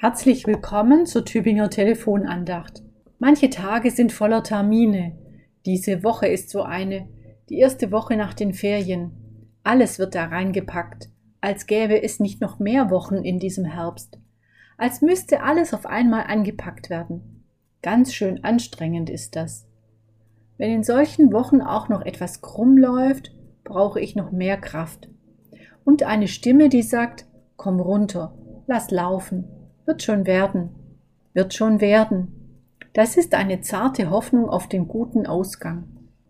Herzlich willkommen zur Tübinger Telefonandacht. Manche Tage sind voller Termine. Diese Woche ist so eine, die erste Woche nach den Ferien. Alles wird da reingepackt, als gäbe es nicht noch mehr Wochen in diesem Herbst. Als müsste alles auf einmal angepackt werden. Ganz schön anstrengend ist das. Wenn in solchen Wochen auch noch etwas krumm läuft, brauche ich noch mehr Kraft. Und eine Stimme, die sagt, komm runter, lass laufen wird schon werden, wird schon werden. Das ist eine zarte Hoffnung auf den guten Ausgang.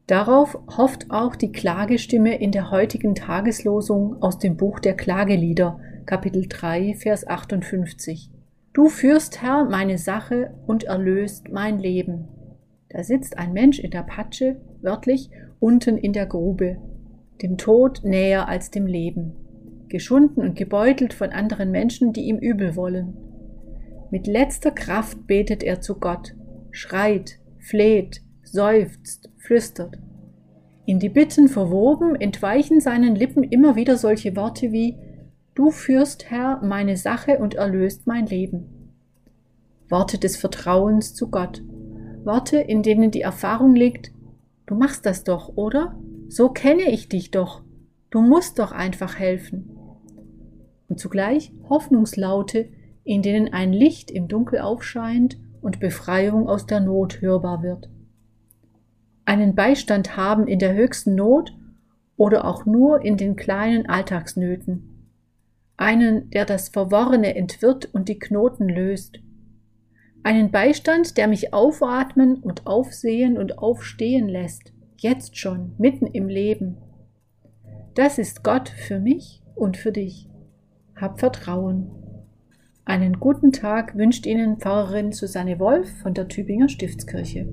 Darauf hofft auch die Klagestimme in der heutigen Tageslosung aus dem Buch der Klagelieder, Kapitel 3, Vers 58. Du führst, Herr, meine Sache und erlöst mein Leben. Da sitzt ein Mensch in der Patsche, wörtlich unten in der Grube, dem Tod näher als dem Leben, geschunden und gebeutelt von anderen Menschen, die ihm übel wollen. Mit letzter Kraft betet er zu Gott, schreit, fleht, seufzt, flüstert. In die Bitten verwoben entweichen seinen Lippen immer wieder solche Worte wie Du führst, Herr, meine Sache und erlöst mein Leben. Worte des Vertrauens zu Gott. Worte, in denen die Erfahrung liegt, du machst das doch, oder? So kenne ich dich doch. Du musst doch einfach helfen. Und zugleich Hoffnungslaute, in denen ein Licht im Dunkel aufscheint und Befreiung aus der Not hörbar wird. Einen Beistand haben in der höchsten Not oder auch nur in den kleinen Alltagsnöten. Einen, der das Verworrene entwirrt und die Knoten löst. Einen Beistand, der mich aufatmen und aufsehen und aufstehen lässt, jetzt schon, mitten im Leben. Das ist Gott für mich und für dich. Hab Vertrauen. Einen guten Tag wünscht Ihnen Pfarrerin Susanne Wolf von der Tübinger Stiftskirche.